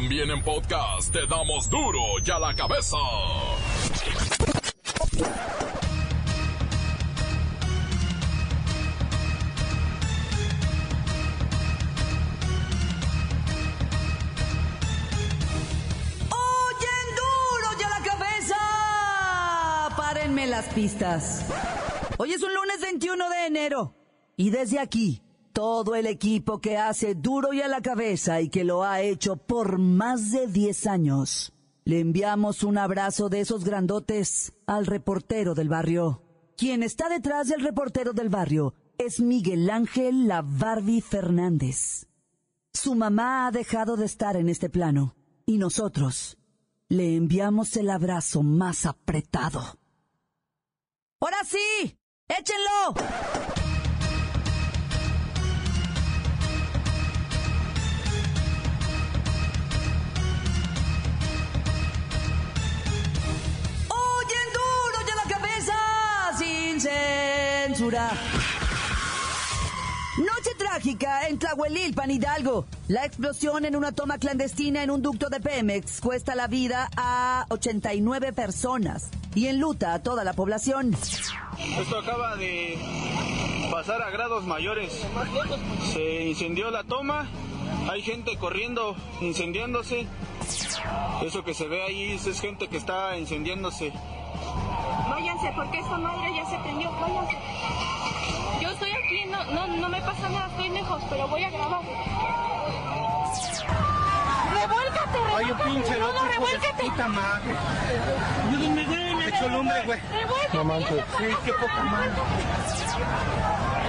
También en podcast te damos duro y a la cabeza. Párenme las pistas. Hoy es un lunes 21 de enero. Y desde aquí, todo el equipo que hace duro y a la cabeza y que lo ha hecho por más de 10 años, le enviamos un abrazo de esos grandotes al reportero del barrio. Quien está detrás del reportero del barrio es Miguel Ángel La Fernández. Su mamá ha dejado de estar en este plano y nosotros le enviamos el abrazo más apretado. ¡Ahora sí! ¡Échenlo! Censura! Noche trágica en Tlahuelilpan, Hidalgo. La explosión en una toma clandestina en un ducto de Pemex cuesta la vida a 89 personas y enluta a toda la población. Esto acaba de pasar a grados mayores. Se incendió la toma, hay gente corriendo, incendiándose. Eso que se ve ahí es gente que está incendiándose. Váyanse, porque esta madre ya se prendió. Váyanse. Yo estoy aquí, no, no, no me pasa nada, estoy lejos, pero voy a grabar. ¡Revuélcate, revuélcate! Hay un pinche no, loco, no, revuélcate! puta madre. Ayúdenme, güey, me echó lumbre, güey. ¡Revuélcate! No manches. Sí, qué poca madre.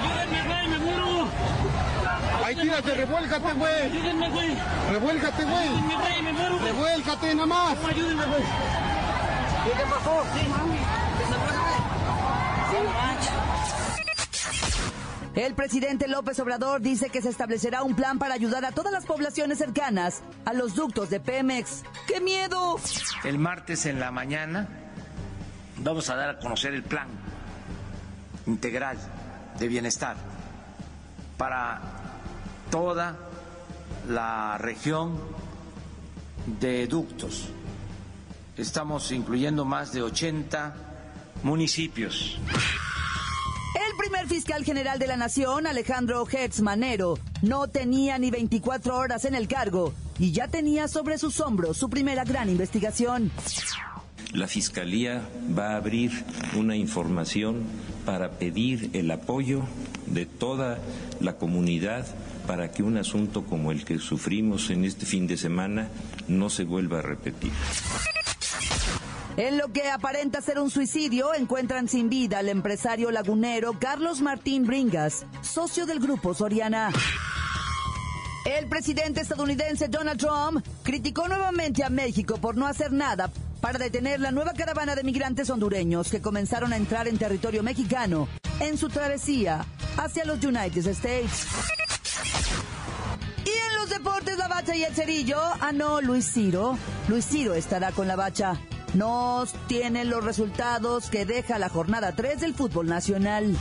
Ayúdenme, güey, me muero. Ahí tírate, revuélcate, güey. Ayúdenme, güey. Revuélcate, güey. Ayúdenme, güey, me muero. Revuélcate, nada más. Ayúdenme, güey. ¿Qué te pasó? El presidente López Obrador dice que se establecerá un plan para ayudar a todas las poblaciones cercanas a los ductos de Pemex. ¡Qué miedo! El martes en la mañana vamos a dar a conocer el plan integral de bienestar para toda la región de ductos. Estamos incluyendo más de 80 municipios. El primer fiscal general de la nación, Alejandro Hertz Manero, no tenía ni 24 horas en el cargo y ya tenía sobre sus hombros su primera gran investigación. La Fiscalía va a abrir una información para pedir el apoyo de toda la comunidad para que un asunto como el que sufrimos en este fin de semana no se vuelva a repetir. En lo que aparenta ser un suicidio, encuentran sin vida al empresario lagunero Carlos Martín Bringas, socio del grupo Soriana. El presidente estadounidense Donald Trump criticó nuevamente a México por no hacer nada para detener la nueva caravana de migrantes hondureños que comenzaron a entrar en territorio mexicano en su travesía hacia los United States. Y en los deportes, la bacha y el cerillo. Ah, no, Luis Ciro. Luis Ciro estará con la bacha. Nos tienen los resultados que deja la jornada 3 del fútbol nacional.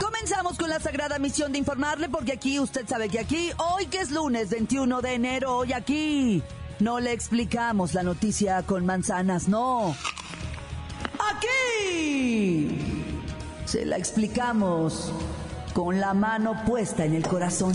Comenzamos con la sagrada misión de informarle porque aquí, usted sabe que aquí, hoy que es lunes 21 de enero, hoy aquí, no le explicamos la noticia con manzanas, no. Aquí se la explicamos con la mano puesta en el corazón.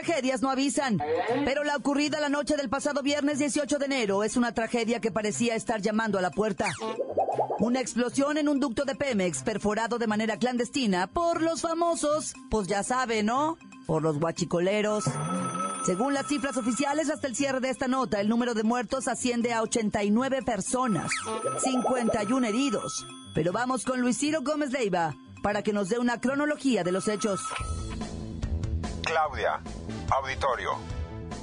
Tragedias no avisan, pero la ocurrida la noche del pasado viernes 18 de enero es una tragedia que parecía estar llamando a la puerta. Una explosión en un ducto de Pemex perforado de manera clandestina por los famosos, pues ya sabe, ¿no? Por los guachicoleros. Según las cifras oficiales, hasta el cierre de esta nota, el número de muertos asciende a 89 personas, 51 heridos. Pero vamos con Luis Ciro Gómez Leiva para que nos dé una cronología de los hechos. Claudia, auditorio.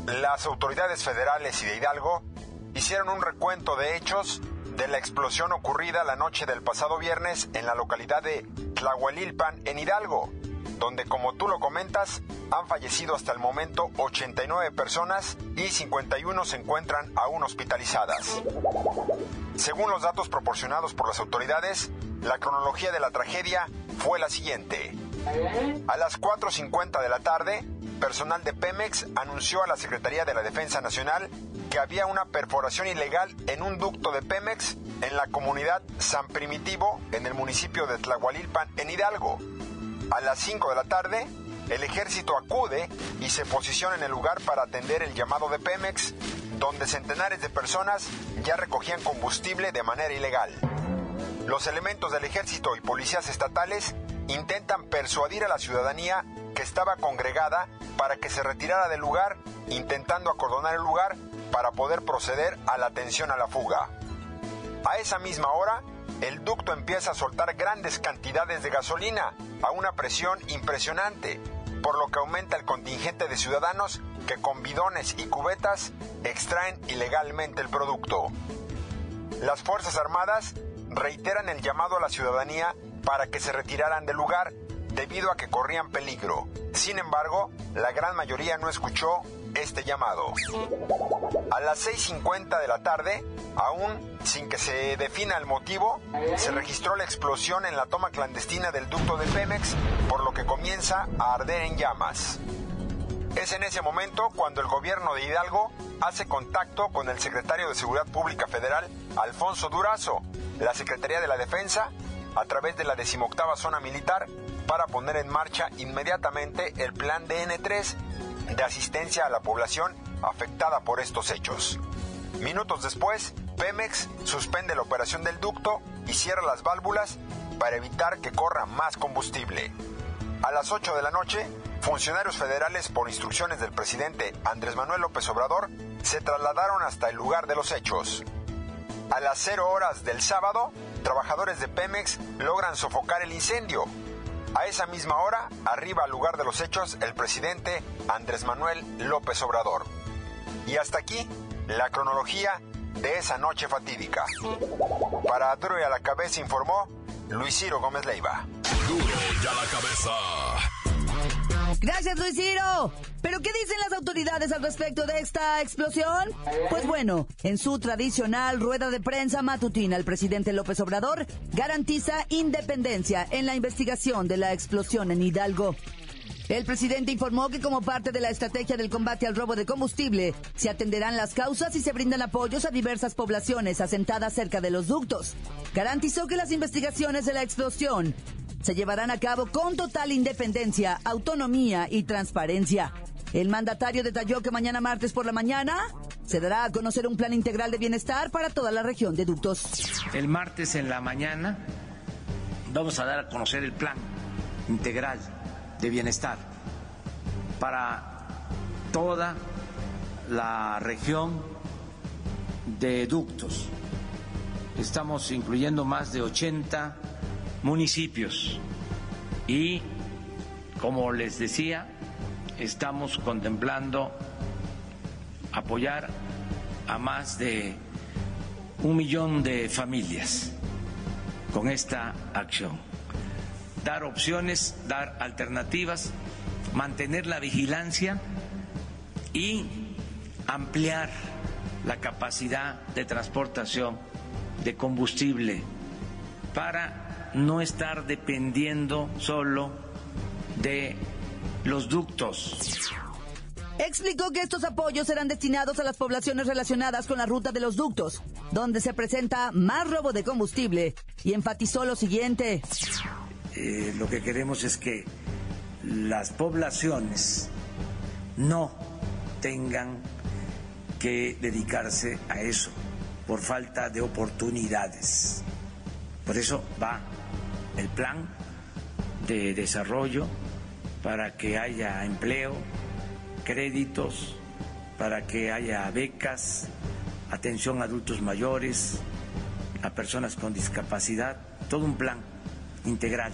las autoridades federales y de Hidalgo hicieron un recuento de hechos de la explosión ocurrida la noche del pasado viernes en la localidad de Tlahuelilpan, en Hidalgo, donde como tú lo comentas, han fallecido hasta el momento 89 personas y 51 se encuentran aún hospitalizadas. Según los datos proporcionados por las autoridades, la cronología de la tragedia fue la siguiente. A las 4.50 de la tarde, personal de Pemex anunció a la Secretaría de la Defensa Nacional que había una perforación ilegal en un ducto de Pemex en la comunidad San Primitivo, en el municipio de Tlahualilpan, en Hidalgo. A las 5 de la tarde, el ejército acude y se posiciona en el lugar para atender el llamado de Pemex, donde centenares de personas ya recogían combustible de manera ilegal. Los elementos del ejército y policías estatales intentan persuadir a la ciudadanía que estaba congregada para que se retirara del lugar, intentando acordonar el lugar para poder proceder a la atención a la fuga. A esa misma hora, el ducto empieza a soltar grandes cantidades de gasolina a una presión impresionante, por lo que aumenta el contingente de ciudadanos que con bidones y cubetas extraen ilegalmente el producto. Las Fuerzas Armadas reiteran el llamado a la ciudadanía para que se retiraran del lugar debido a que corrían peligro. Sin embargo, la gran mayoría no escuchó este llamado. A las 6.50 de la tarde, aún sin que se defina el motivo, se registró la explosión en la toma clandestina del ducto de Pemex, por lo que comienza a arder en llamas. Es en ese momento cuando el gobierno de Hidalgo hace contacto con el secretario de Seguridad Pública Federal, Alfonso Durazo, la Secretaría de la Defensa, a través de la decimoctava zona militar, para poner en marcha inmediatamente el plan DN3 de asistencia a la población afectada por estos hechos. Minutos después, Pemex suspende la operación del ducto y cierra las válvulas para evitar que corra más combustible. A las 8 de la noche, funcionarios federales, por instrucciones del presidente Andrés Manuel López Obrador, se trasladaron hasta el lugar de los hechos. A las 0 horas del sábado, trabajadores de Pemex logran sofocar el incendio. A esa misma hora, arriba al lugar de los hechos el presidente Andrés Manuel López Obrador. Y hasta aquí la cronología de esa noche fatídica. Para Duro y a la cabeza informó Luis Ciro Gómez Leiva. Duro y a la cabeza. Gracias, Luis Ciro. ¿Pero qué dicen las autoridades al respecto de esta explosión? Pues bueno, en su tradicional rueda de prensa matutina, el presidente López Obrador garantiza independencia en la investigación de la explosión en Hidalgo. El presidente informó que como parte de la estrategia del combate al robo de combustible, se atenderán las causas y se brindan apoyos a diversas poblaciones asentadas cerca de los ductos. Garantizó que las investigaciones de la explosión se llevarán a cabo con total independencia, autonomía y transparencia. El mandatario detalló que mañana martes por la mañana se dará a conocer un plan integral de bienestar para toda la región de ductos. El martes en la mañana vamos a dar a conocer el plan integral de bienestar para toda la región de ductos. Estamos incluyendo más de 80 municipios. Y, como les decía, estamos contemplando apoyar a más de un millón de familias con esta acción. Dar opciones, dar alternativas, mantener la vigilancia y ampliar la capacidad de transportación de combustible para no estar dependiendo solo de los ductos. Explicó que estos apoyos serán destinados a las poblaciones relacionadas con la ruta de los ductos, donde se presenta más robo de combustible, y enfatizó lo siguiente. Eh, lo que queremos es que las poblaciones no tengan que dedicarse a eso por falta de oportunidades. Por eso va el plan de desarrollo para que haya empleo, créditos, para que haya becas, atención a adultos mayores, a personas con discapacidad, todo un plan integral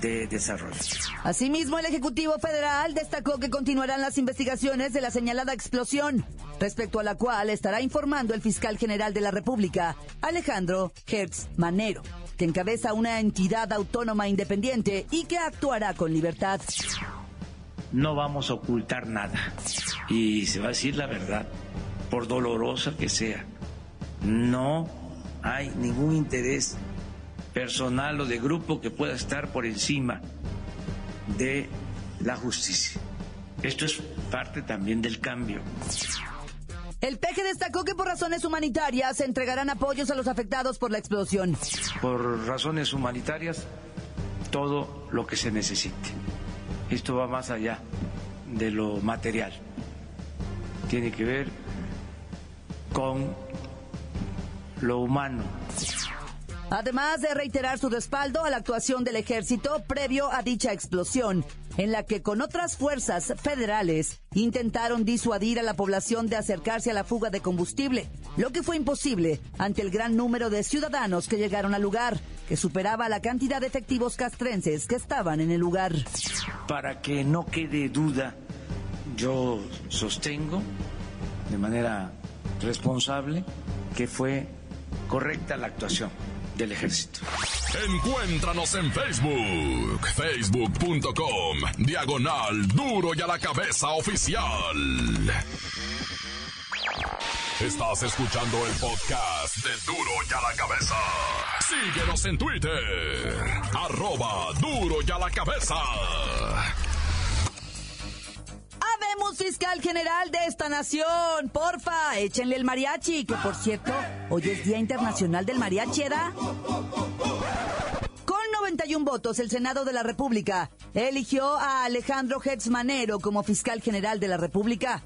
de desarrollo. Asimismo, el Ejecutivo Federal destacó que continuarán las investigaciones de la señalada explosión, respecto a la cual estará informando el fiscal general de la República, Alejandro Hertz Manero, que encabeza una entidad autónoma independiente y que actuará con libertad. No vamos a ocultar nada y se va a decir la verdad, por dolorosa que sea. No hay ningún interés personal o de grupo que pueda estar por encima de la justicia. Esto es parte también del cambio. El peje destacó que por razones humanitarias se entregarán apoyos a los afectados por la explosión. Por razones humanitarias, todo lo que se necesite. Esto va más allá de lo material. Tiene que ver con lo humano. Además de reiterar su respaldo a la actuación del ejército previo a dicha explosión, en la que con otras fuerzas federales intentaron disuadir a la población de acercarse a la fuga de combustible, lo que fue imposible ante el gran número de ciudadanos que llegaron al lugar, que superaba la cantidad de efectivos castrenses que estaban en el lugar. Para que no quede duda, yo sostengo de manera responsable que fue correcta la actuación del ejército. Encuéntranos en Facebook, facebook.com, diagonal duro y a la cabeza oficial. Estás escuchando el podcast de duro y a la cabeza. Síguenos en Twitter, arroba duro y a la cabeza. Habemos fiscal general de esta nación. Porfa, échenle el mariachi, que por cierto, hoy es Día Internacional del Mariachi, ¿era? Con 91 votos, el Senado de la República eligió a Alejandro Hertz Manero como fiscal general de la República.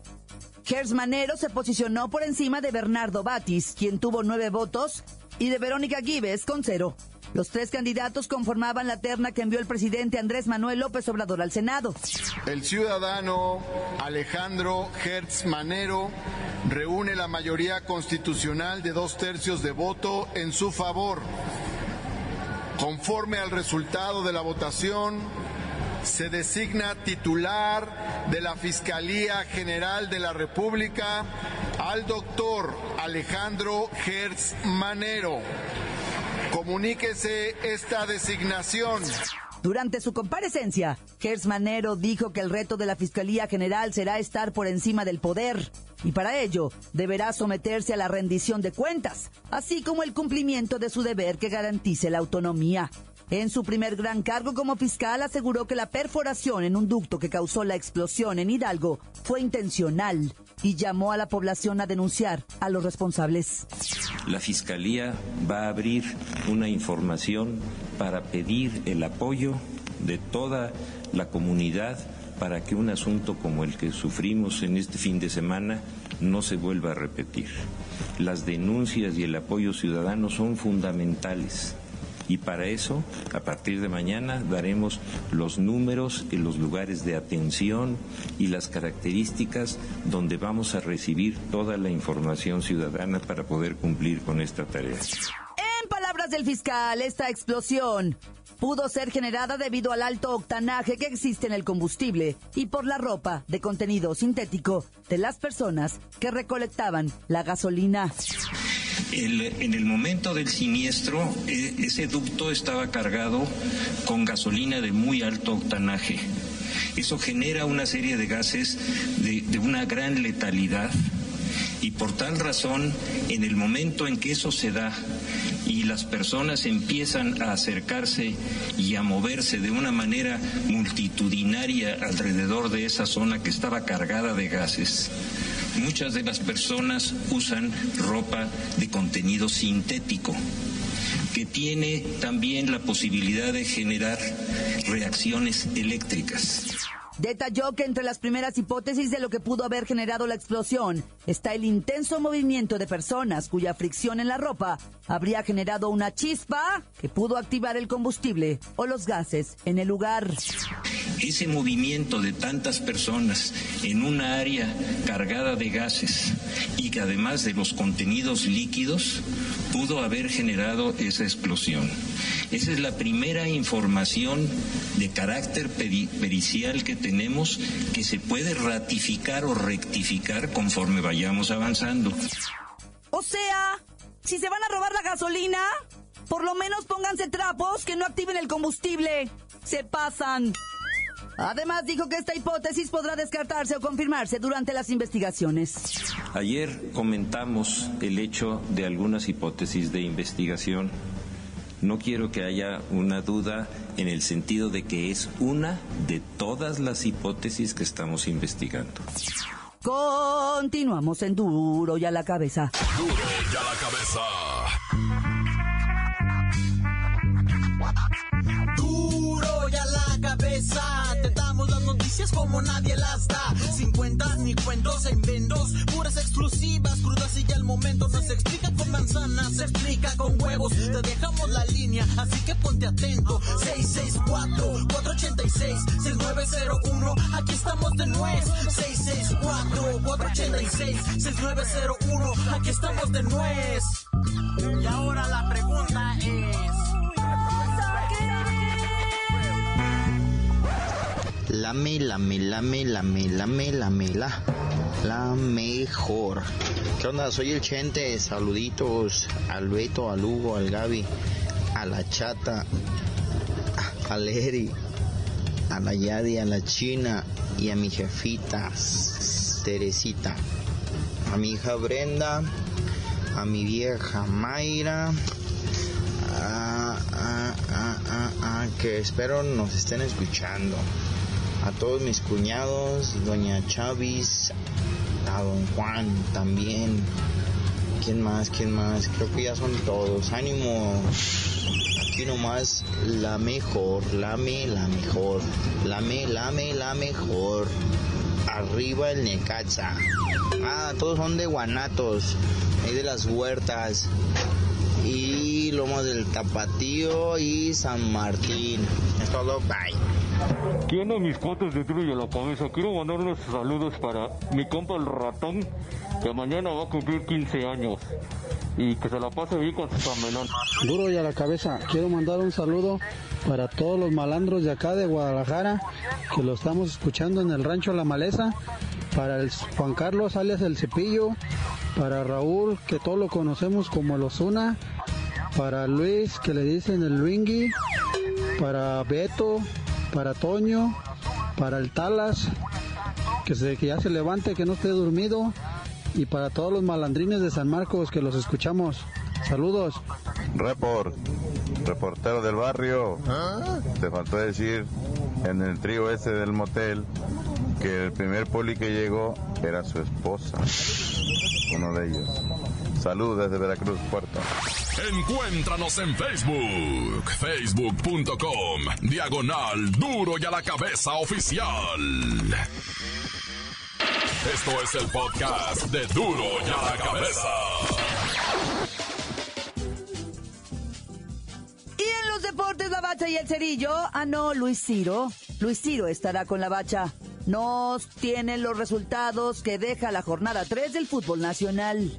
Hertz Manero se posicionó por encima de Bernardo Batis, quien tuvo nueve votos, y de Verónica Gives con cero. Los tres candidatos conformaban la terna que envió el presidente Andrés Manuel López Obrador al Senado. El ciudadano Alejandro Hertz Manero reúne la mayoría constitucional de dos tercios de voto en su favor. Conforme al resultado de la votación, se designa titular de la Fiscalía General de la República al doctor Alejandro Hertz Manero. Comuníquese esta designación. Durante su comparecencia, Gers Manero dijo que el reto de la Fiscalía General será estar por encima del poder y para ello deberá someterse a la rendición de cuentas, así como el cumplimiento de su deber que garantice la autonomía. En su primer gran cargo como fiscal aseguró que la perforación en un ducto que causó la explosión en Hidalgo fue intencional y llamó a la población a denunciar a los responsables. La Fiscalía va a abrir una información para pedir el apoyo de toda la comunidad para que un asunto como el que sufrimos en este fin de semana no se vuelva a repetir. Las denuncias y el apoyo ciudadano son fundamentales y para eso, a partir de mañana, daremos los números en los lugares de atención y las características donde vamos a recibir toda la información ciudadana para poder cumplir con esta tarea. Palabras del fiscal, esta explosión pudo ser generada debido al alto octanaje que existe en el combustible y por la ropa de contenido sintético de las personas que recolectaban la gasolina en el momento del siniestro, e, ese ducto estaba cargado con gasolina de muy alto octanaje. Eso genera una serie de gases de, de una gran letalidad y por tal razón, en el momento en que eso se da y las personas empiezan a acercarse y a moverse de una manera multitudinaria alrededor de esa zona que estaba cargada de gases, muchas de las personas usan ropa de contenido sintético que tiene también la posibilidad de generar reacciones eléctricas. Detalló que entre las primeras hipótesis de lo que pudo haber generado la explosión está el intenso movimiento de personas cuya fricción en la ropa habría generado una chispa que pudo activar el combustible o los gases en el lugar. Ese movimiento de tantas personas en una área cargada de gases y que además de los contenidos líquidos pudo haber generado esa explosión. Esa es la primera información de carácter pericial que tenemos que se puede ratificar o rectificar conforme vayamos avanzando. O sea, si se van a robar la gasolina, por lo menos pónganse trapos que no activen el combustible. Se pasan. Además dijo que esta hipótesis podrá descartarse o confirmarse durante las investigaciones. Ayer comentamos el hecho de algunas hipótesis de investigación. No quiero que haya una duda en el sentido de que es una de todas las hipótesis que estamos investigando. Continuamos en duro y a la cabeza. Duro y a la cabeza. Noticias como nadie las da. Sin cuentas ni cuentos en vendos. Puras exclusivas, crudas y ya el momento. No se explica con manzanas, se explica con huevos. Te dejamos la línea, así que ponte atento. 664-486-6901. Aquí estamos de nuez. 664-486-6901. Aquí estamos de nuez. Lame, lame, lame, lame, lame, lame, la, la mejor. ¿Qué onda? Soy el Chente. Saluditos al Beto, al Hugo, al Gaby, a la Chata, al Eri, a la Yadi, a la China y a mi jefita Teresita, a mi hija Brenda, a mi vieja Mayra, que espero nos estén escuchando a todos mis cuñados, doña Chavis, a don Juan también. ¿Quién más? ¿Quién más? Creo que ya son todos. Ánimo. Aquí nomás la mejor, lame la mejor. Lame, lame la mejor. Arriba el Necaxa. Ah, todos son de Guanatos. Ahí de las huertas. Y Lomos del Tapatío y San Martín. Es todo. Bye. Tiene mis cuates de a la cabeza. Quiero mandar unos saludos para mi compa el ratón, que mañana va a cumplir 15 años. Y que se la pase bien con su camelón. Duro y a la cabeza. Quiero mandar un saludo para todos los malandros de acá de Guadalajara, que lo estamos escuchando en el rancho La Maleza. Para Juan Carlos alias El Cepillo. Para Raúl, que todos lo conocemos como el Osuna. Para Luis, que le dicen el Luingui. Para Beto, para Toño, para el Talas, que, se, que ya se levante, que no esté dormido, y para todos los malandrines de San Marcos que los escuchamos. Saludos. Report, reportero del barrio. Te faltó decir en el trío ese del motel que el primer poli que llegó era su esposa, uno de ellos. Saludos desde Veracruz, Puerto. Encuéntranos en Facebook, facebook.com, diagonal duro y a la cabeza oficial. Esto es el podcast de duro y a la cabeza. Y en los deportes, la bacha y el cerillo. Ah, no, Luis Ciro. Luis Ciro estará con la bacha. Nos tienen los resultados que deja la jornada 3 del fútbol nacional.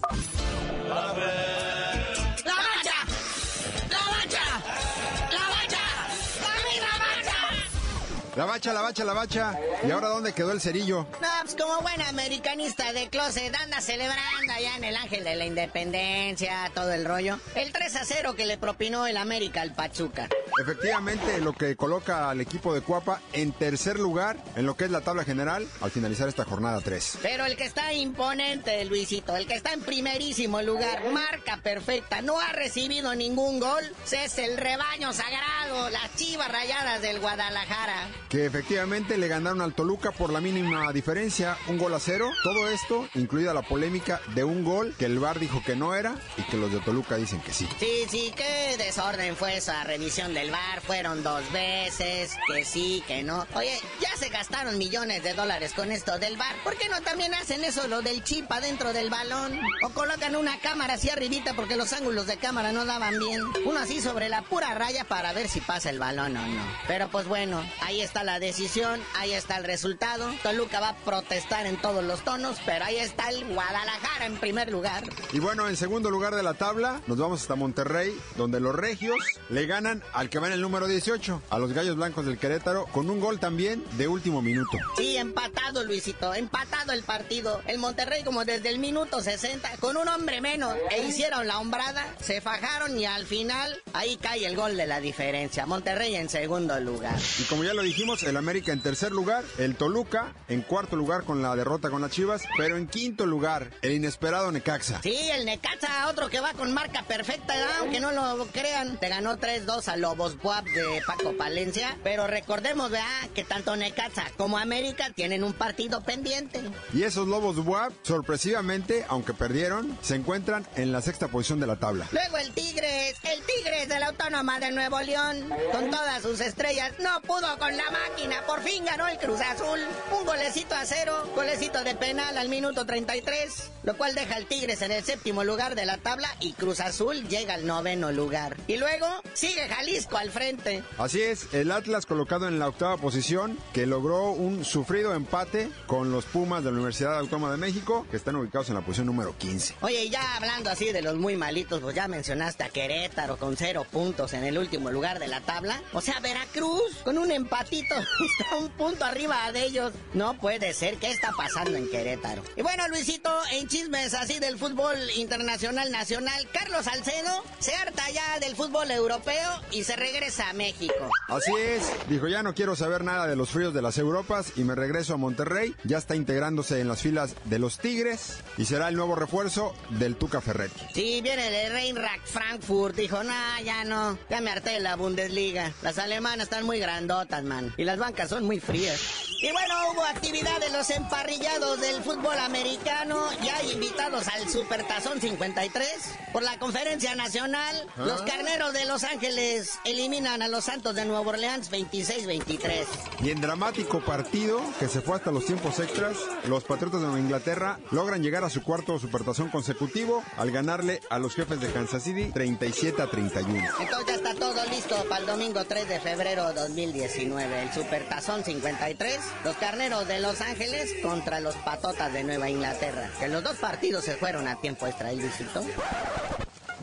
La bacha, la bacha, la bacha. ¿Y ahora dónde quedó el cerillo? No, pues como buen americanista de closet anda celebrando allá en el Ángel de la Independencia, todo el rollo. El 3 a 0 que le propinó el América al Pachuca. Efectivamente, lo que coloca al equipo de Cuapa en tercer lugar en lo que es la tabla general al finalizar esta jornada 3. Pero el que está imponente, Luisito, el que está en primerísimo lugar, marca perfecta, no ha recibido ningún gol, es el rebaño sagrado, las chivas rayadas del Guadalajara que efectivamente le ganaron al Toluca por la mínima diferencia, un gol a cero. Todo esto, incluida la polémica de un gol que el VAR dijo que no era y que los de Toluca dicen que sí. Sí, sí, qué desorden fue esa revisión del VAR. Fueron dos veces, que sí, que no. Oye, ya se gastaron millones de dólares con esto del VAR. ¿Por qué no también hacen eso, lo del chip adentro del balón? O colocan una cámara así arribita porque los ángulos de cámara no daban bien. Uno así sobre la pura raya para ver si pasa el balón o no. Pero pues bueno, ahí está la decisión, ahí está el resultado. Toluca va a protestar en todos los tonos, pero ahí está el Guadalajara en primer lugar. Y bueno, en segundo lugar de la tabla, nos vamos hasta Monterrey, donde los regios le ganan al que va en el número 18, a los Gallos Blancos del Querétaro, con un gol también de último minuto. Sí, empatado, Luisito, empatado el partido. El Monterrey como desde el minuto 60, con un hombre menos, e hicieron la hombrada, se fajaron y al final ahí cae el gol de la diferencia. Monterrey en segundo lugar. Y como ya lo dijimos, el América en tercer lugar, el Toluca en cuarto lugar con la derrota con las Chivas, pero en quinto lugar, el inesperado Necaxa. Sí, el Necaxa, otro que va con marca perfecta, aunque no lo crean. Te ganó 3-2 a Lobos Buap de Paco Palencia, pero recordemos, vea, que tanto Necaxa como América tienen un partido pendiente. Y esos Lobos Buap, sorpresivamente, aunque perdieron, se encuentran en la sexta posición de la tabla. Luego el Tigres, el Tigres de la Autónoma de Nuevo León, con todas sus estrellas, no pudo con la máquina, por fin ganó el Cruz Azul, un golecito a cero, golecito de penal al minuto 33, lo cual deja al Tigres en el séptimo lugar de la tabla y Cruz Azul llega al noveno lugar. Y luego sigue Jalisco al frente. Así es, el Atlas colocado en la octava posición, que logró un sufrido empate con los Pumas de la Universidad Autónoma de México, que están ubicados en la posición número 15. Oye, y ya hablando así de los muy malitos, pues ya mencionaste a Querétaro con cero puntos en el último lugar de la tabla. O sea, Veracruz con un empatito está un punto arriba de ellos. No puede ser. ¿Qué está pasando en Querétaro? Y bueno, Luisito, en chismes así del fútbol internacional nacional, Carlos Salcedo se harta ya del fútbol europeo y se regresa a México. Así es, dijo ya no quiero saber nada de los fríos de las Europas y me regreso a Monterrey. Ya está integrándose en las filas de los Tigres y será el nuevo refuerzo del Tuca Ferretti. Sí, viene el Reinrack Frankfurt. Dijo, no, ya no, ya me harté de la Bundesliga. Las alemanas están muy grandotas, man. Y las bancas son muy frías. Y bueno, hubo actividad de los emparrillados del fútbol americano. Ya hay invitados al Supertazón 53. Por la conferencia nacional, los carneros de Los Ángeles eliminan a los Santos de Nueva Orleans 26-23. Y en dramático partido que se fue hasta los tiempos extras, los Patriotas de Nueva Inglaterra logran llegar a su cuarto Supertazón consecutivo al ganarle a los jefes de Kansas City 37 a 31. Entonces ya está todo listo para el domingo 3 de febrero 2019. El Supertazón 53, los carneros de Los Ángeles contra los Patotas de Nueva Inglaterra. Que los dos partidos se fueron a tiempo extra, ¿el visito?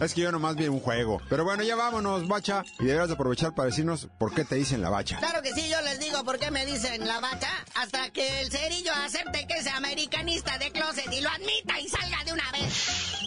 Es que yo nomás vi un juego. Pero bueno, ya vámonos, bacha. Y deberás aprovechar para decirnos por qué te dicen la bacha. Claro que sí, yo les digo por qué me dicen la bacha. Hasta que el cerillo acepte que es americanista de closet y lo admita y salga de una vez.